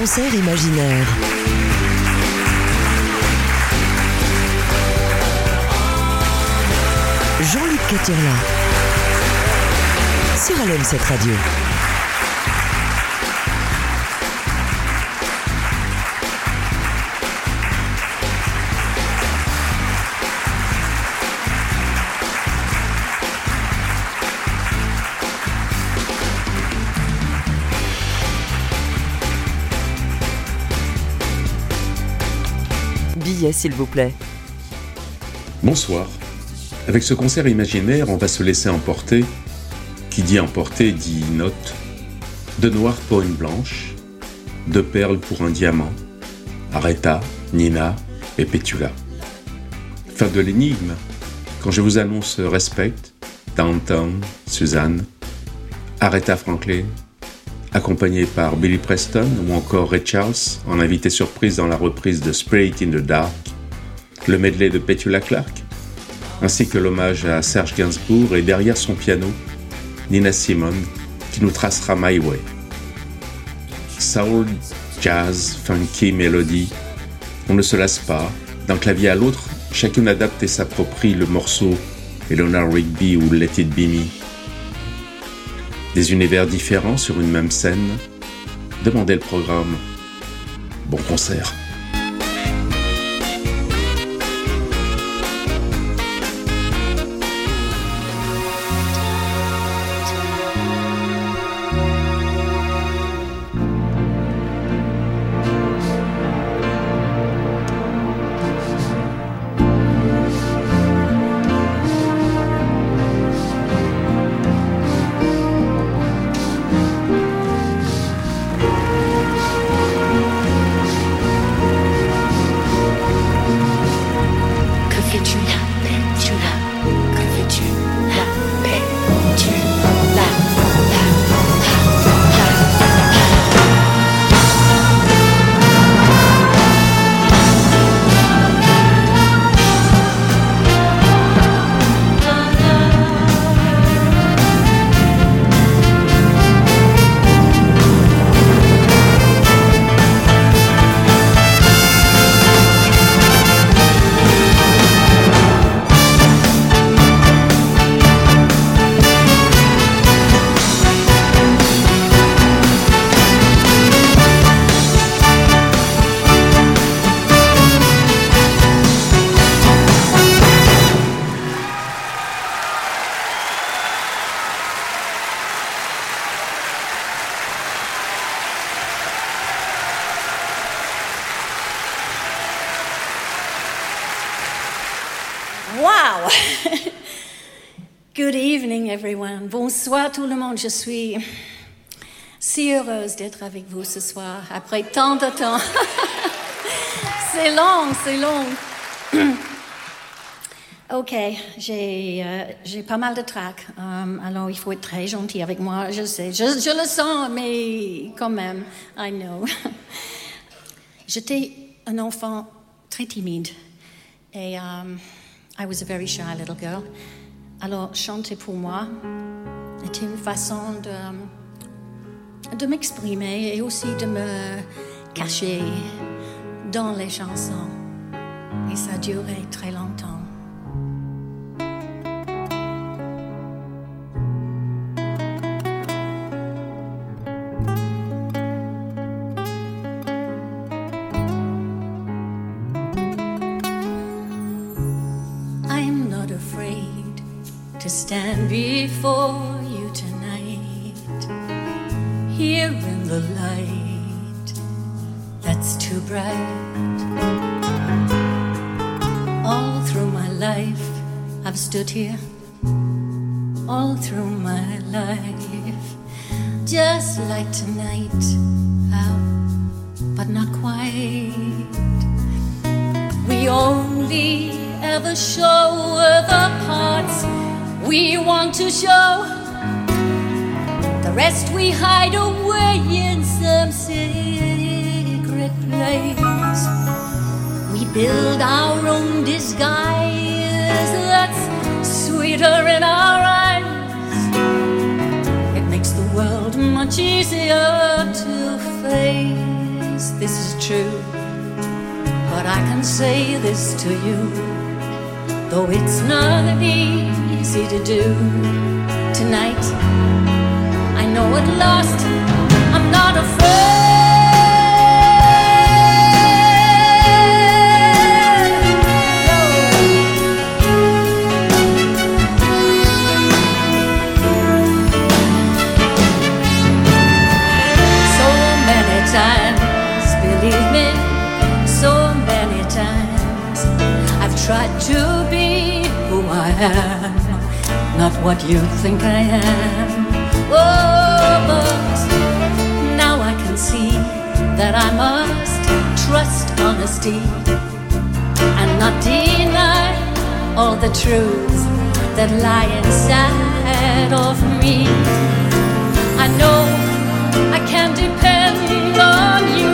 concert imaginaire. Jean-Luc Caturla. Sur LM7 Radio. S'il vous plaît. Bonsoir. Avec ce concert imaginaire, on va se laisser emporter. Qui dit emporter dit note. De noir pour une blanche, de perles pour un diamant. Aretha, Nina et Petula. Fin de l'énigme. Quand je vous annonce Respect, Downtown, Suzanne, Aretha Franklin, accompagné par Billy Preston ou encore Ray Charles en invité surprise dans la reprise de Spirit in the Dark, le medley de Petula Clark, ainsi que l'hommage à Serge Gainsbourg et derrière son piano, Nina Simone qui nous tracera My Way. Soul, jazz, funky, mélodie, on ne se lasse pas, d'un clavier à l'autre, chacune adapte et s'approprie le morceau Eleanor Rigby ou Let It Be Me. Des univers différents sur une même scène. Demandez le programme. Bon concert. Bonsoir tout le monde. Je suis si heureuse d'être avec vous ce soir après tant de temps. c'est long, c'est long. ok, j'ai euh, pas mal de trac. Um, alors, il faut être très gentil avec moi. Je sais, je, je le sens, mais quand même, I know. J'étais un enfant très timide et um, I was a very shy little girl. Alors, chanter pour moi était une façon de, de m'exprimer et aussi de me cacher dans les chansons. Et ça a duré très longtemps. To you, though it's not easy to do. Tonight, I know at last tried to be who I am, not what you think I am. Oh, but now I can see that I must trust honesty and not deny all the truths that lie inside of me. I know I can depend on you,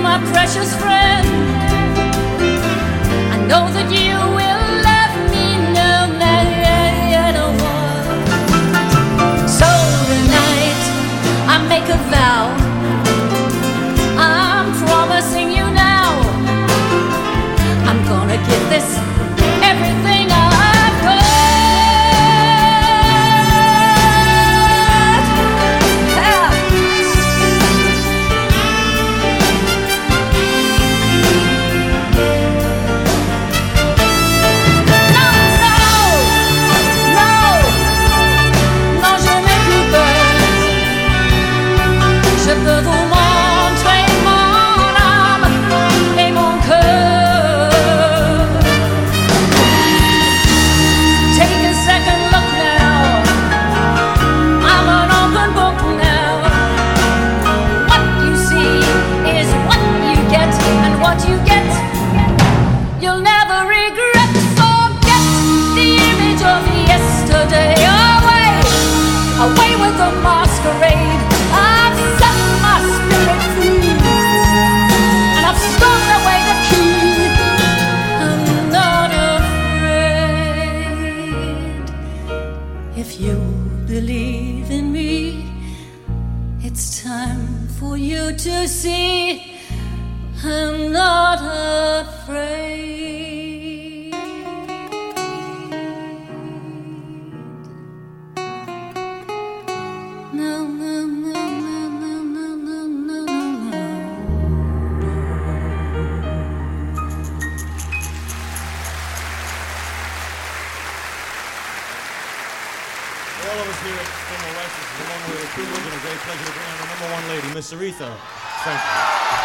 my precious friend. Know that you will love me no matter what. So tonight I make a vow. I'm promising you now. I'm gonna this you to see I'm not afraid. No, no, no, no, no, no, no, no, no, number one lady, Miss Aretha. Thank you.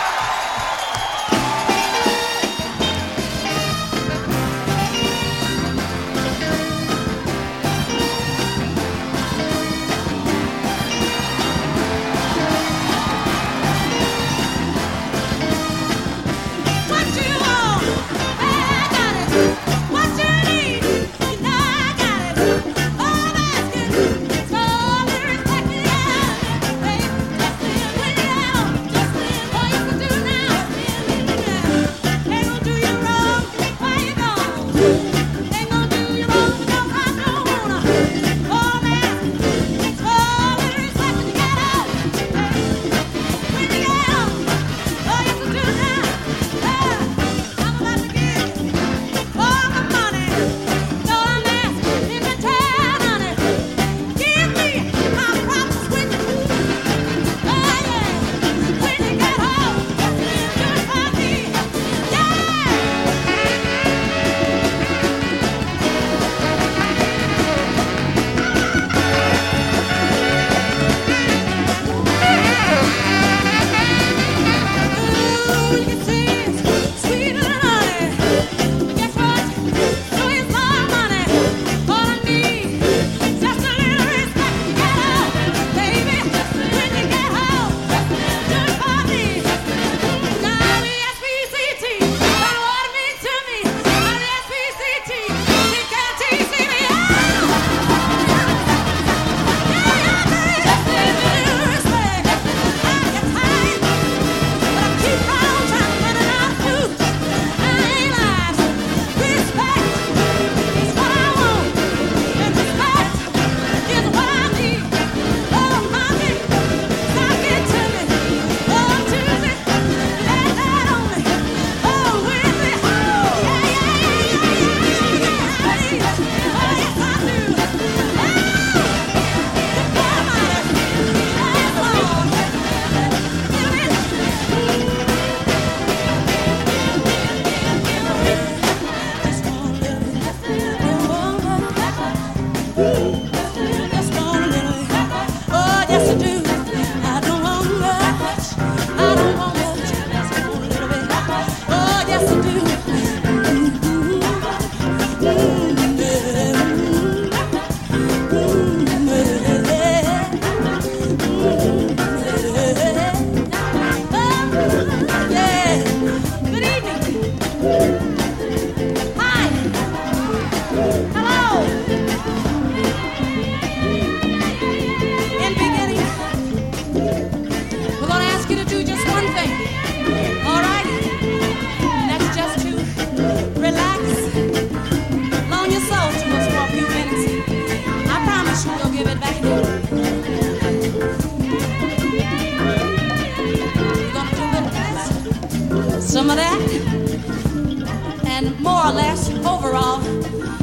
overall.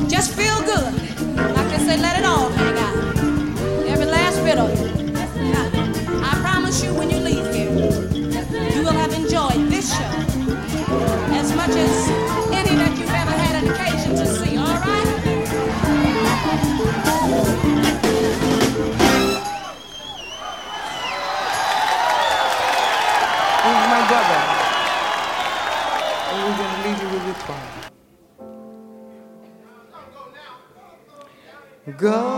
Just feel good. go.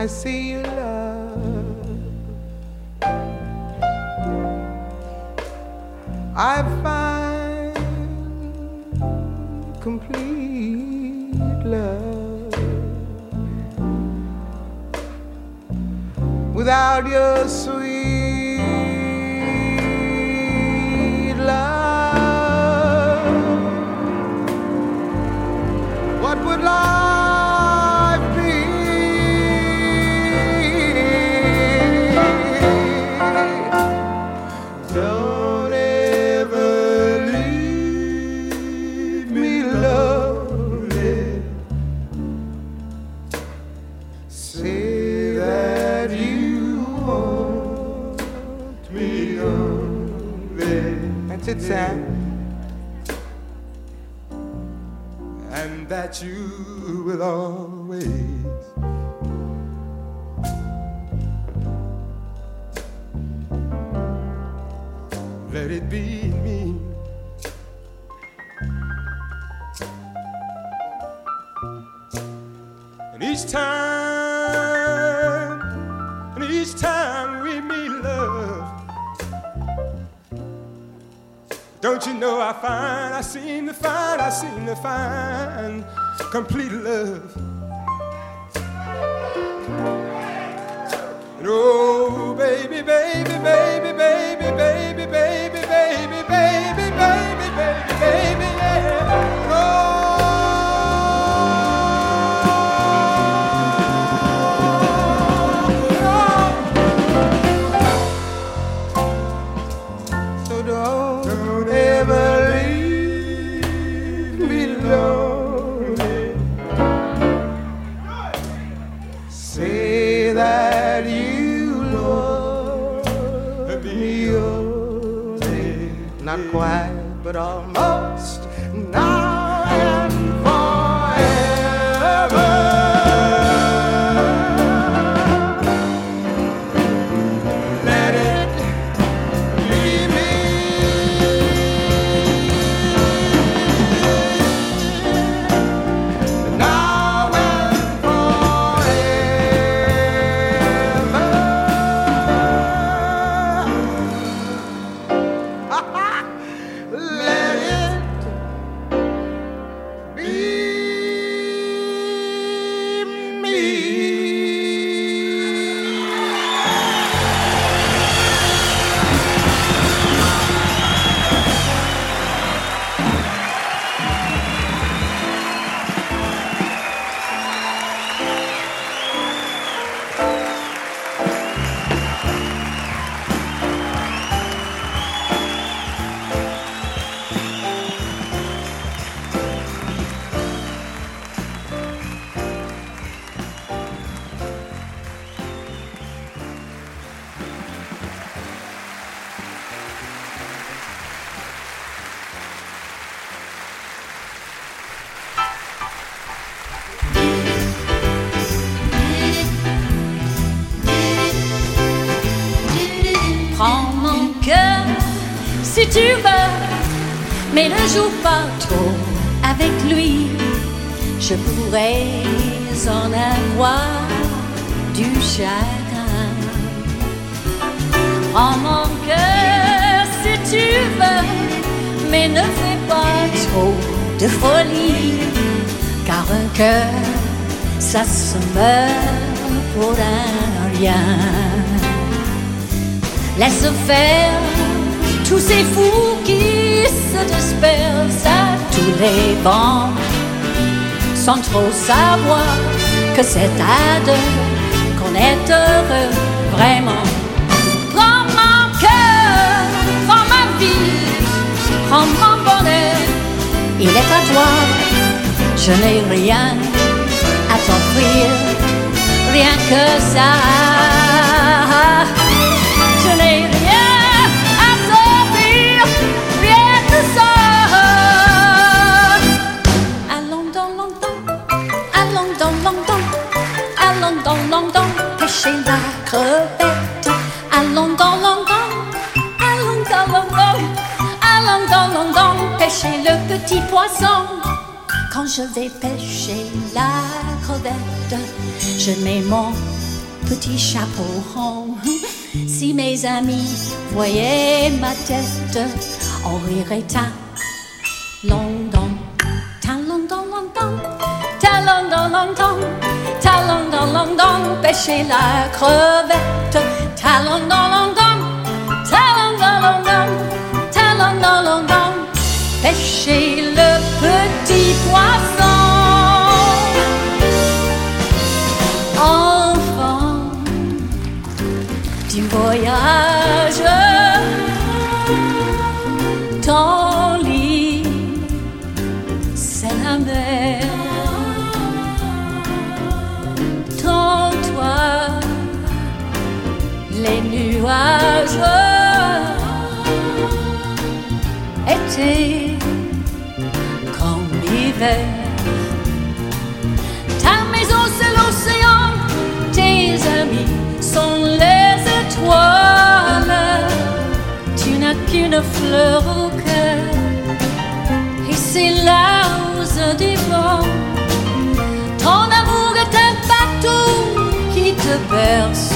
I see you love. I find complete love without your sweet. time, and that you will always. know I find, I seem to find, I seem to find complete love. And oh, baby, baby, baby, baby. quiet, but almost. Pourrais en avoir du chagrin. Prends mon cœur si tu veux, mais ne fais pas trop de folie, car un cœur, ça se meurt pour un rien. Laisse faire tous ces fous qui se dispersent à tous les vents, sans trop savoir que c'est à deux qu'on est heureux vraiment. Prends mon cœur, prends ma vie, prends mon bonheur, il est à toi. Je n'ai rien à t'offrir, rien que ça. Je n'ai pêcher la crevette. Allons dans longtemps, allons dans longtemps, allons dans longtemps, pêcher le petit poisson. Quand je vais pêcher la crevette, je mets mon petit chapeau rond. Si mes amis voyaient ma tête, on rirait ta longtemps, ta longtemps, longtemps, ta longtemps, longtemps, longtemps, pêcher la crevette, ta longtemps, longtemps, ta longtemps, longtemps, ta longtemps, longtemps, pêcher le petit poisson. Enfant du voyage, Été l'hiver. Ta maison c'est l'océan, tes amis sont les étoiles. Tu n'as qu'une fleur au cœur, et c'est rose du vent. Ton amour est un bateau qui te berce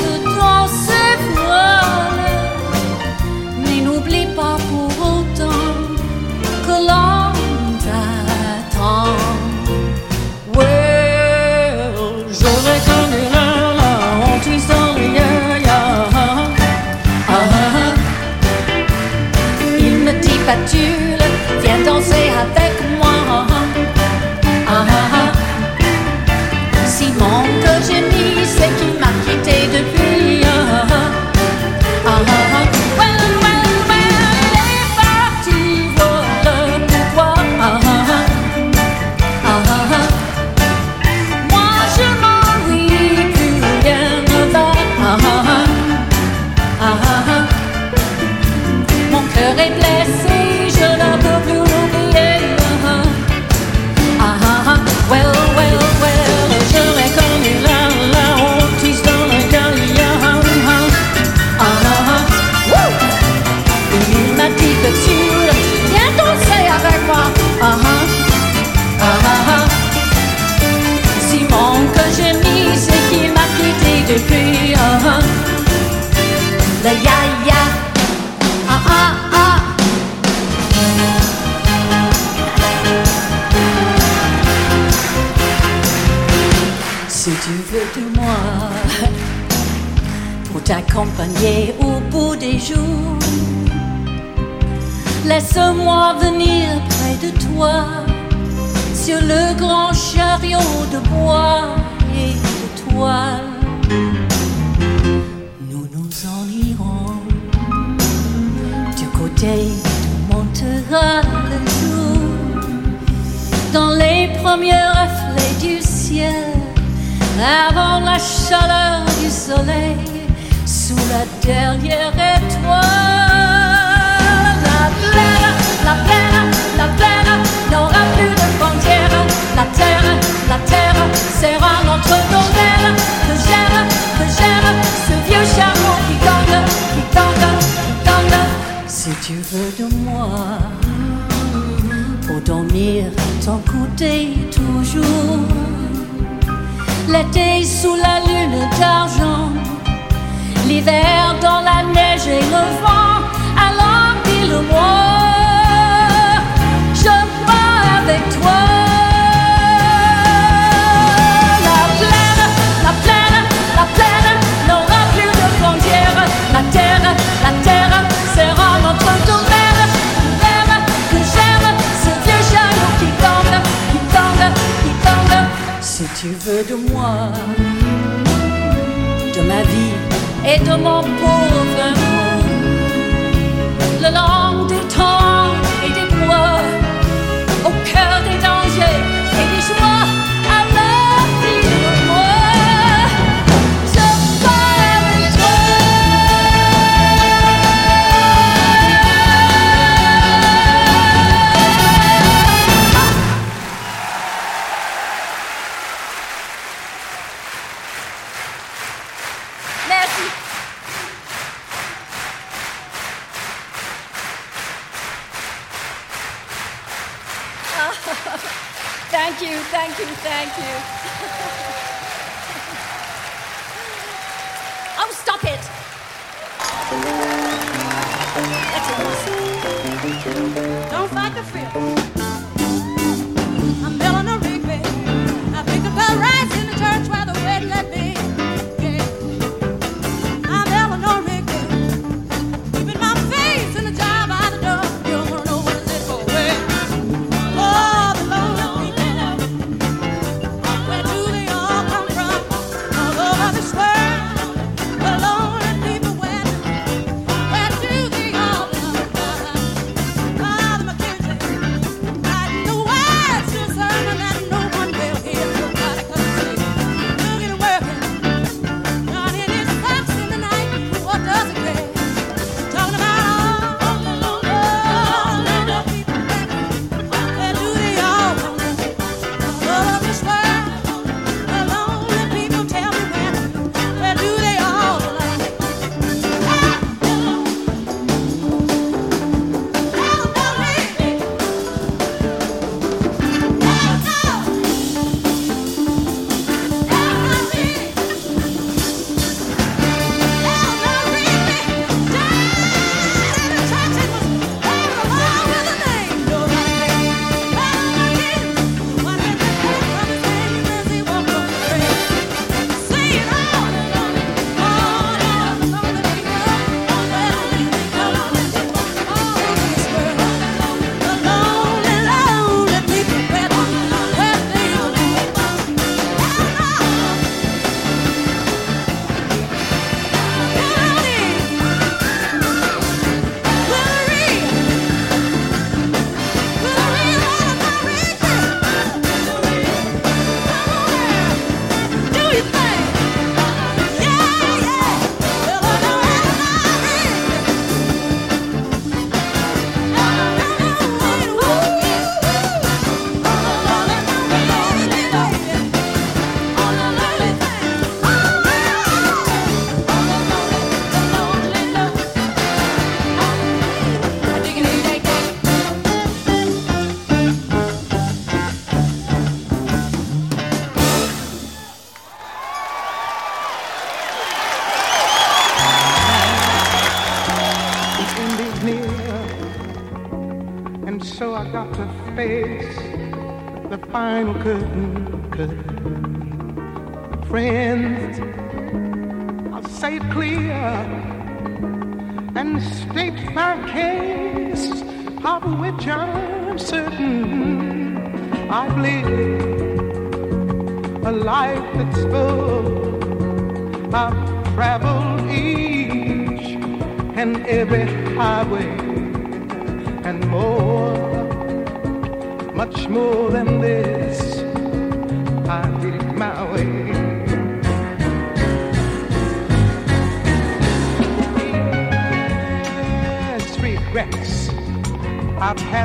Si tu veux de moi pour t'accompagner au bout des jours, laisse-moi venir près de toi sur le grand chariot de bois et de toile. Nous nous en irons du côté où montera le jour dans les premiers reflets du ciel avant la chaleur du soleil, sous la dernière étoile. La plaine, la plaine, la plaine n'aura plus de frontières. La terre, la terre serra notre nos ailes. Que gère, que gère ce vieux charbon qui tangue, qui tangue, qui tangue. Si tu veux de moi. Pour dormir à ton côté toujours l'été sous la lune d'argent, l'hiver dans la neige et le vent, alors dis-le-moi. tu veux de moi, de ma vie et de mon pauvre monde.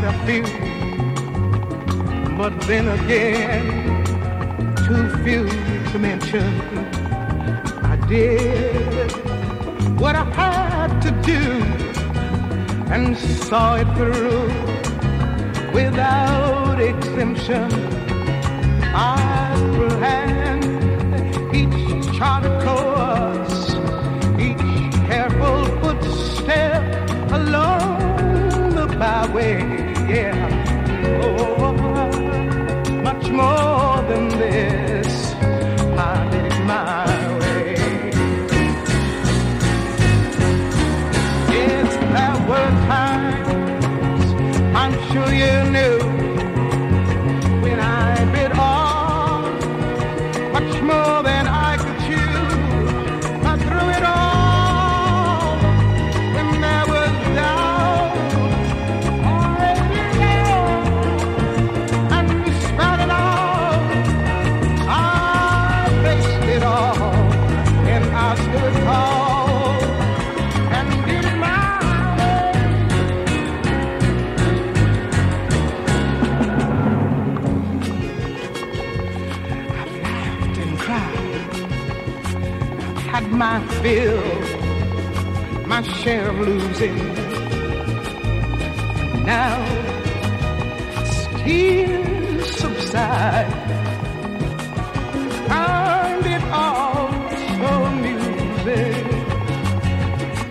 a few, but then again, too few to mention. I did what I had to do and saw it through without exemption. I will each charter code. More had my share of losing. Now tears subside. Find it all so amusing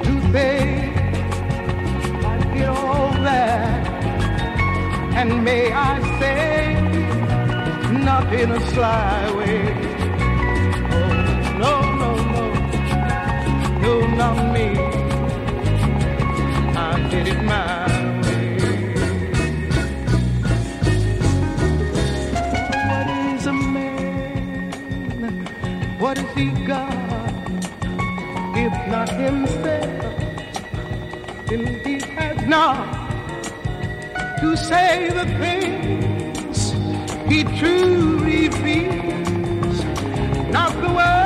to think I did all that, and may I say, not in a sly way. Not me. I did it my way. What is a man? What has he got? If not himself, then he has not to say the things he truly feels. Not the words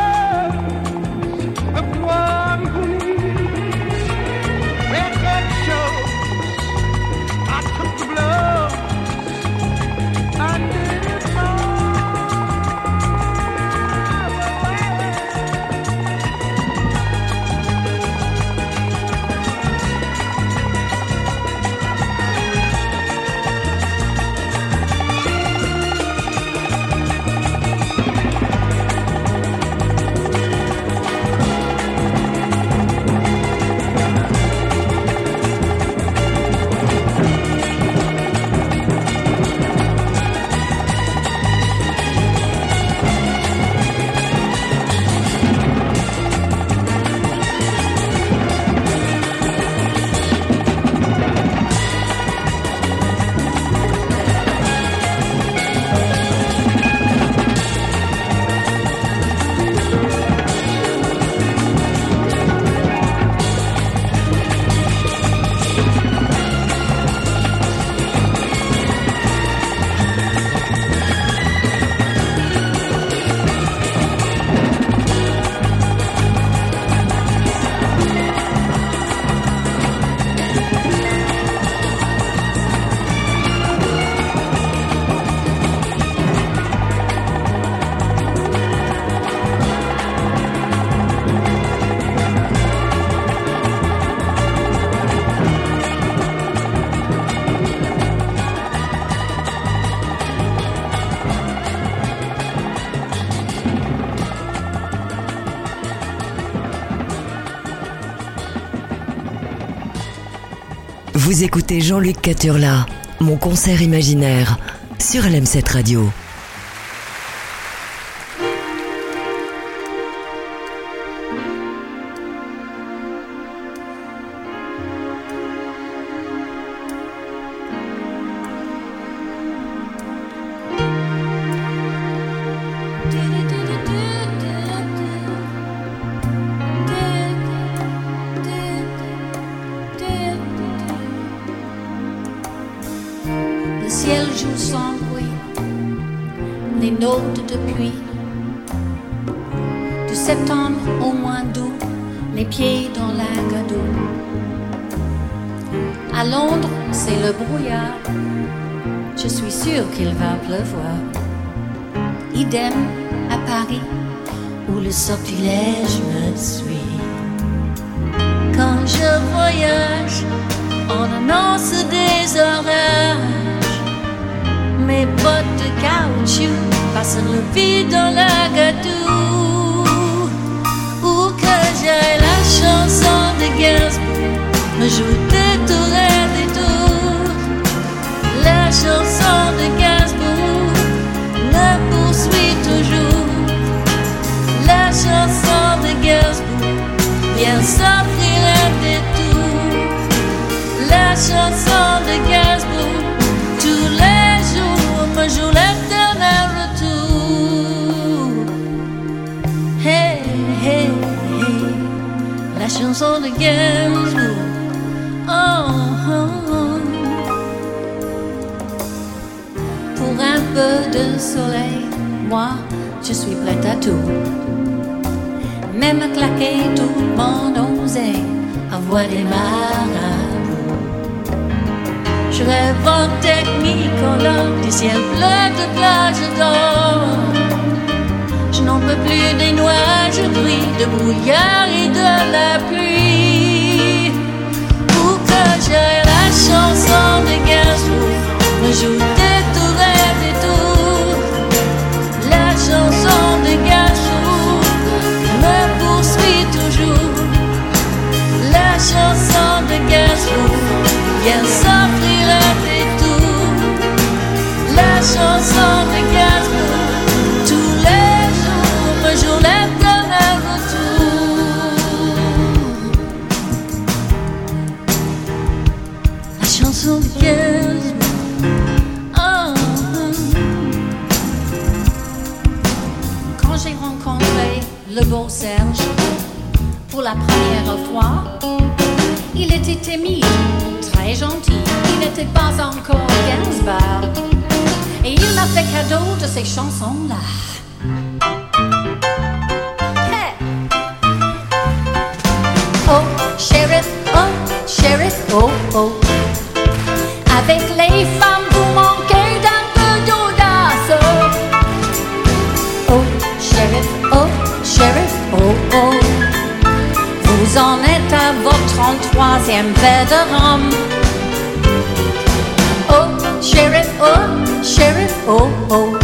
Vous écoutez Jean-Luc Caturla, mon concert imaginaire, sur LM7 Radio. Oh, oh, oh. Pour un peu de soleil, moi, je suis prête à tout. Même claquer mon oseille, avoir des marabouts. Je rêve en technicolore, du ciel bleu de plage d'or. Je n'en peux plus des nuages gris, de brouillard et de la pluie. J'aille, la chanson de Gainsbourg me joue des tours et des tours. La chanson de Gainsbourg me poursuit toujours. La chanson de Gainsbourg vient un pour la première fois, il était timide, très gentil. Il n'était pas encore Gainsbourg. Et il m'a fait cadeau de ces chansons-là. Oh, sheriff, oh, sheriff, oh, oh. 33e verre de rhum. Oh, sheriff, oh, sheriff, oh, oh.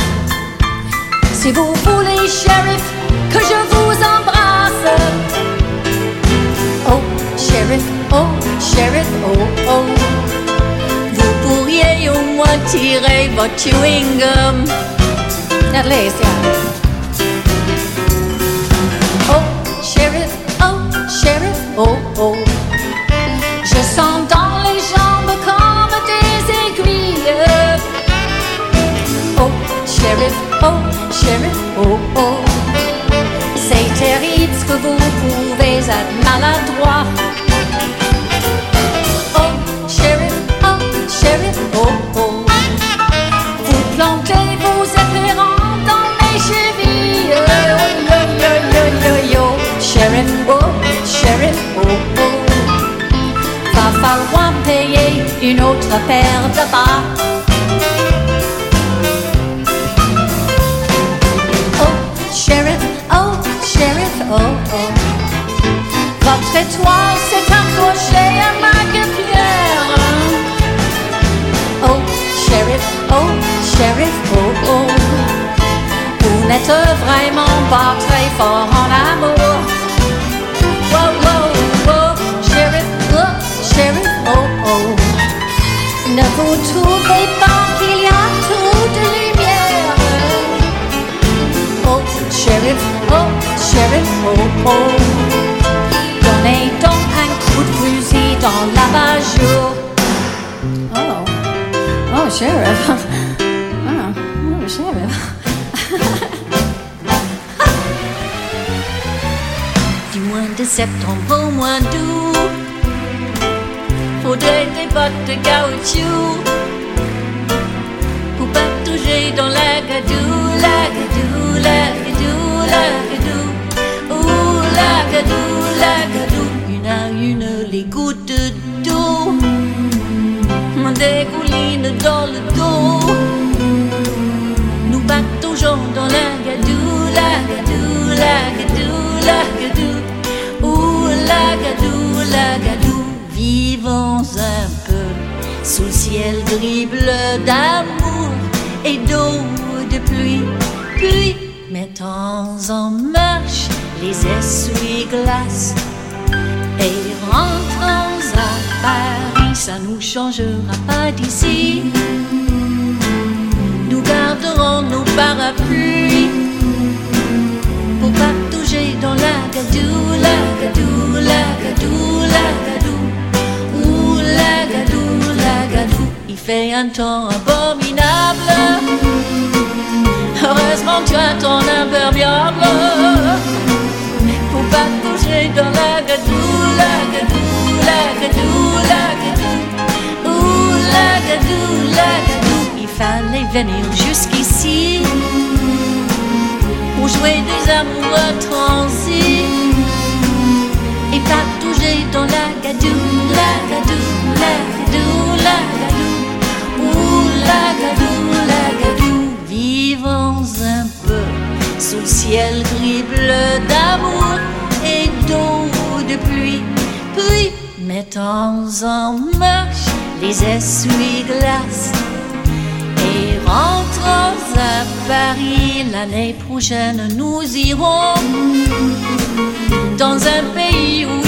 Si vous voulez, sheriff, que je vous embrasse. Oh, sheriff, oh, sheriff, oh, oh. Vous pourriez au moins tirer votre chewing gum. At least. Oh, sheriff, oh, oh. C'est terrible ce que vous pouvez être maladroit. Oh, sheriff, oh, sheriff, oh, oh. Vous plantez vos éperons dans mes chevilles. Oh, yo, yo, yo, yo, yo. Sheriff, oh, sheriff, oh, oh. Va falloir payer une autre paire de bas. Oh, oh. Votre étoile s'est accrochée à ma guêpière. Oh, sheriff, oh, sheriff, oh, oh. Vous n'êtes vraiment pas très fort en amour. Wow, wow, wow, sheriff, oh, sheriff, oh, oh. Ne vous sheriff, oh, oh. Donnez donc un coup de fusil dans l'abat-jour. Oh, oh, sheriff. Oh, oh sheriff. du mois de septembre au mois d'août, faudrait des bottes de caoutchouc pour patauger dans la gadoue, la gadoue, la gadoue, la gadoue lacadou, lacadou, une à une les gouttes d'eau des collines dans le dos. Nous battons Jean dans la gadou, la gadou, la gadou, la gadou, ou la gadou, la gadou. Vivons un peu sous le ciel gris bleu d'amour et d'eau de pluie, puis mettons en marche les essuie-glaces et rentrons à Paris, ça nous changera pas d'ici. Nous garderons nos parapluies pour pas toucher dans la gadou, la gadou, la gadou, la gadou, ou la gadou, la gadou. Il fait un temps abominable. Heureusement, tu as ton imperméable va coucher dans la gadou, la gadou, la gadou, la gadou, ouh la gadou, la gadou. Il fallait venir jusqu'ici pour jouer des amours transis et pas toucher dans la gadou, la gadou, la gadou, la gadou, ouh la gadou, la gadou. Vivons un peu sous le ciel gris bleu d'amour d'eau de pluie, puis mettons en marche les essuie-glaces et rentrons à Paris l'année prochaine, nous irons dans un pays où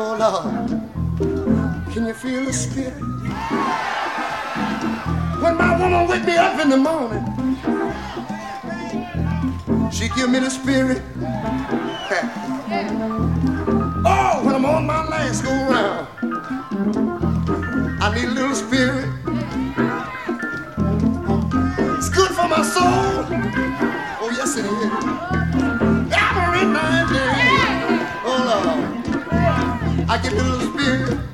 Oh Lord, can you feel the spirit? When my woman wake me up in the morning, she give me the spirit. oh, when I'm on my last go round, I need a little spirit. you.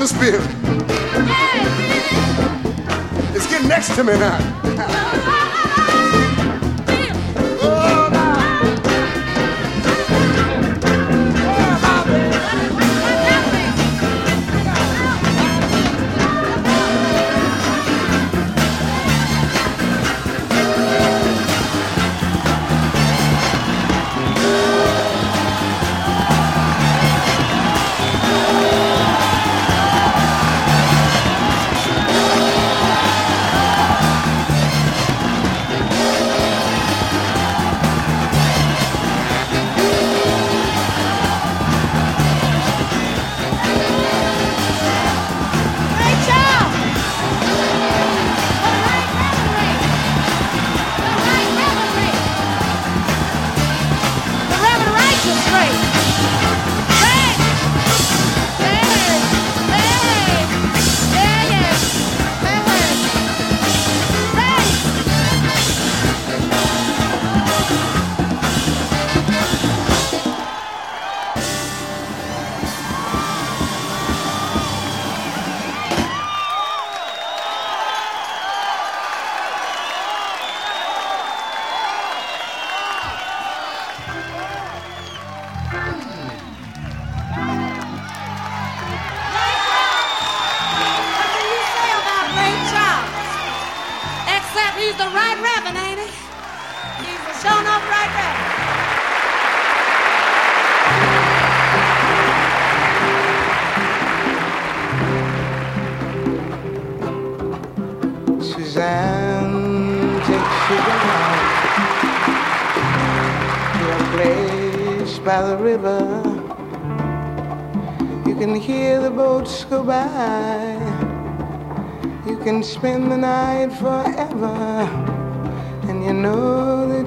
the spirit. It's getting next to me now.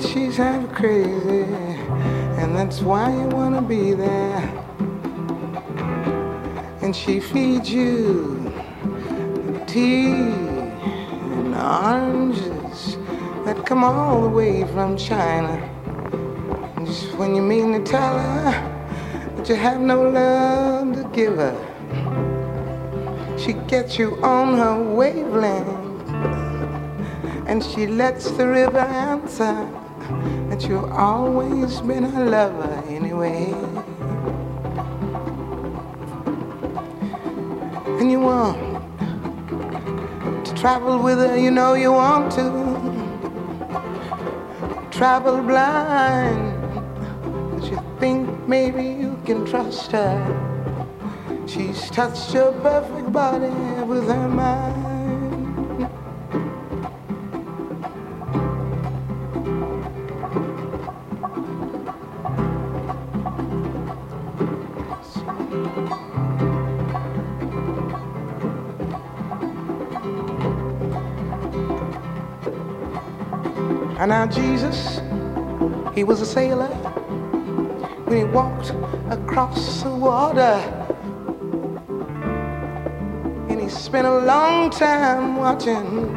She's half crazy, and that's why you wanna be there. And she feeds you tea and oranges that come all the way from China. And just when you mean to tell her that you have no love to give her, she gets you on her wavelength. And she lets the river answer that you've always been a lover anyway. And you want to travel with her, you know you want to. Travel blind, cause you think maybe you can trust her. She's touched your perfect body with her mind. And now Jesus, he was a sailor when he walked across the water. And he spent a long time watching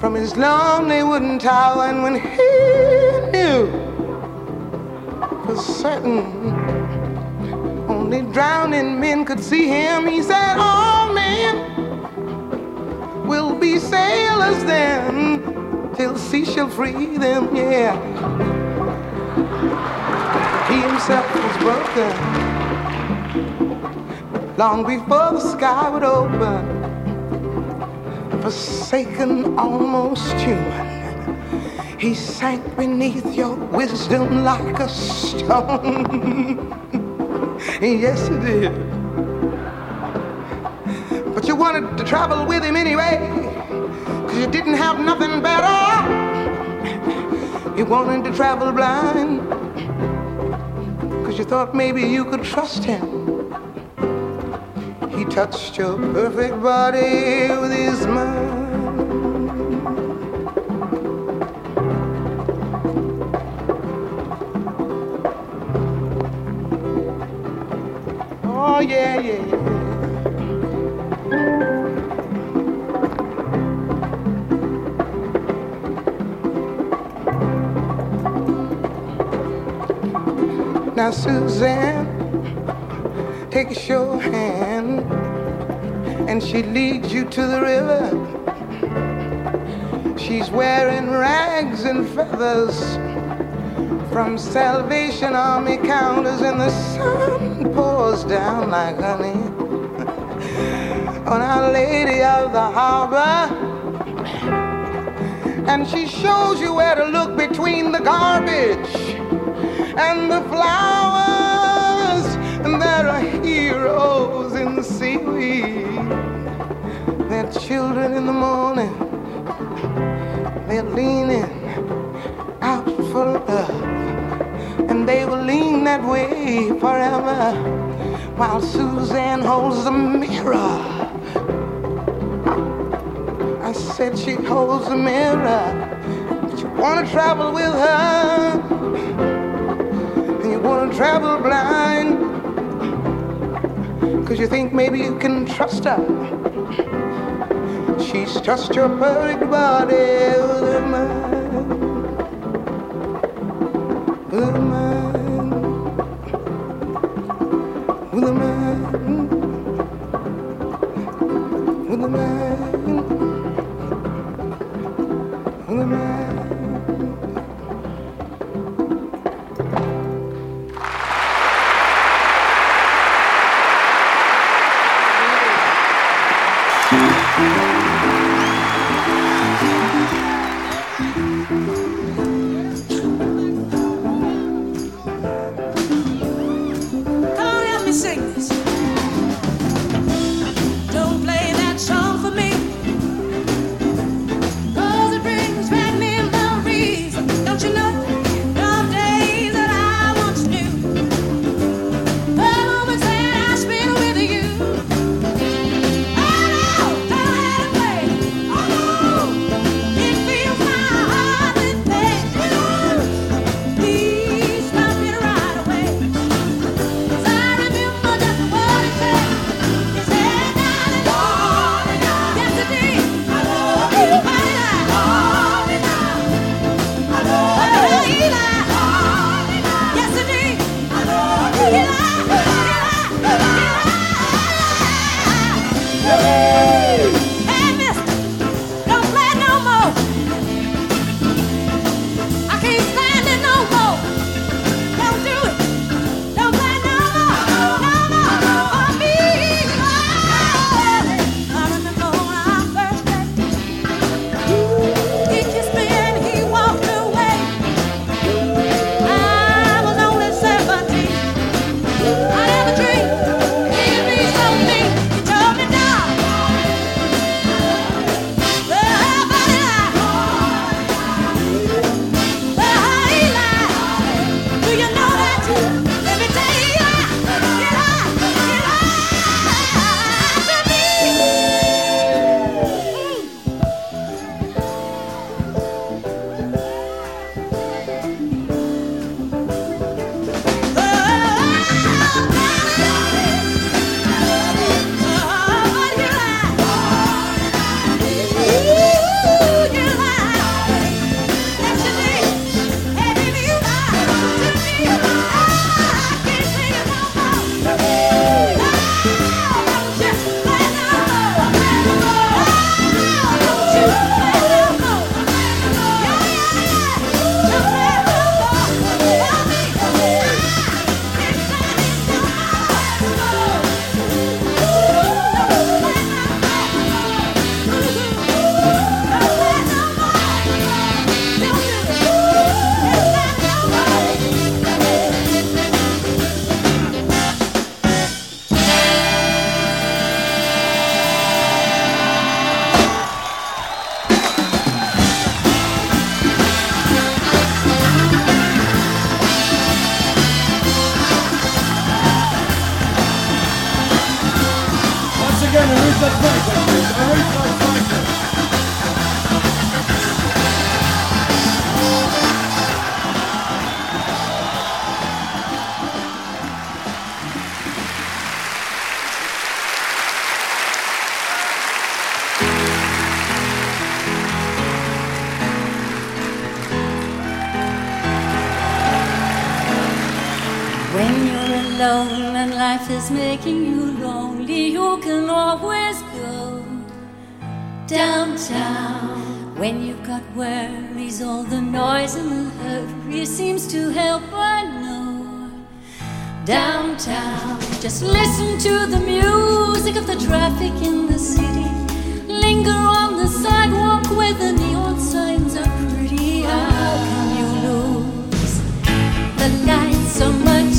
from his lonely wooden tower. And when he knew for certain only drowning men could see him, he said, All men will be sailors then till sea shall free them, yeah. He himself was broken long before the sky would open, forsaken, almost human. He sank beneath your wisdom like a stone. yes, he did. But you wanted to travel with him anyway you didn't have nothing better. You wanted to travel blind, cause you thought maybe you could trust him. He touched your perfect body with his mind. Oh, yeah, yeah, yeah. Suzanne takes your hand and she leads you to the river. She's wearing rags and feathers from Salvation Army counters, and the sun pours down like honey on Our Lady of the Harbor. And she shows you where to look between the garbage and the flowers. And there are heroes in the seaweed. They're children in the morning. They're leaning out for love. And they will lean that way forever. While Suzanne holds the mirror. I said she holds the mirror. But you wanna travel with her travel blind. Cause you think maybe you can trust her. She's just your perfect body her mind and life is making you lonely, you can always go downtown. When you've got worries, all the noise and the hurry seems to help, I know. Downtown, just listen to the music of the traffic in the city. Linger on the sidewalk where the neon signs are pretty. How can you lose? The lights so much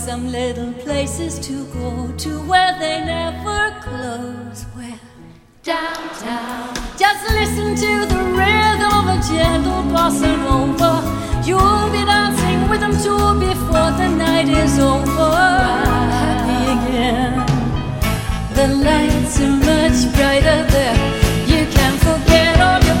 some little places to go to where they never close. Where downtown. Just listen to the rhythm of a gentle bossa nova. You'll be dancing with them too before the night is over. Happy again. The lights are much brighter there. You can forget all your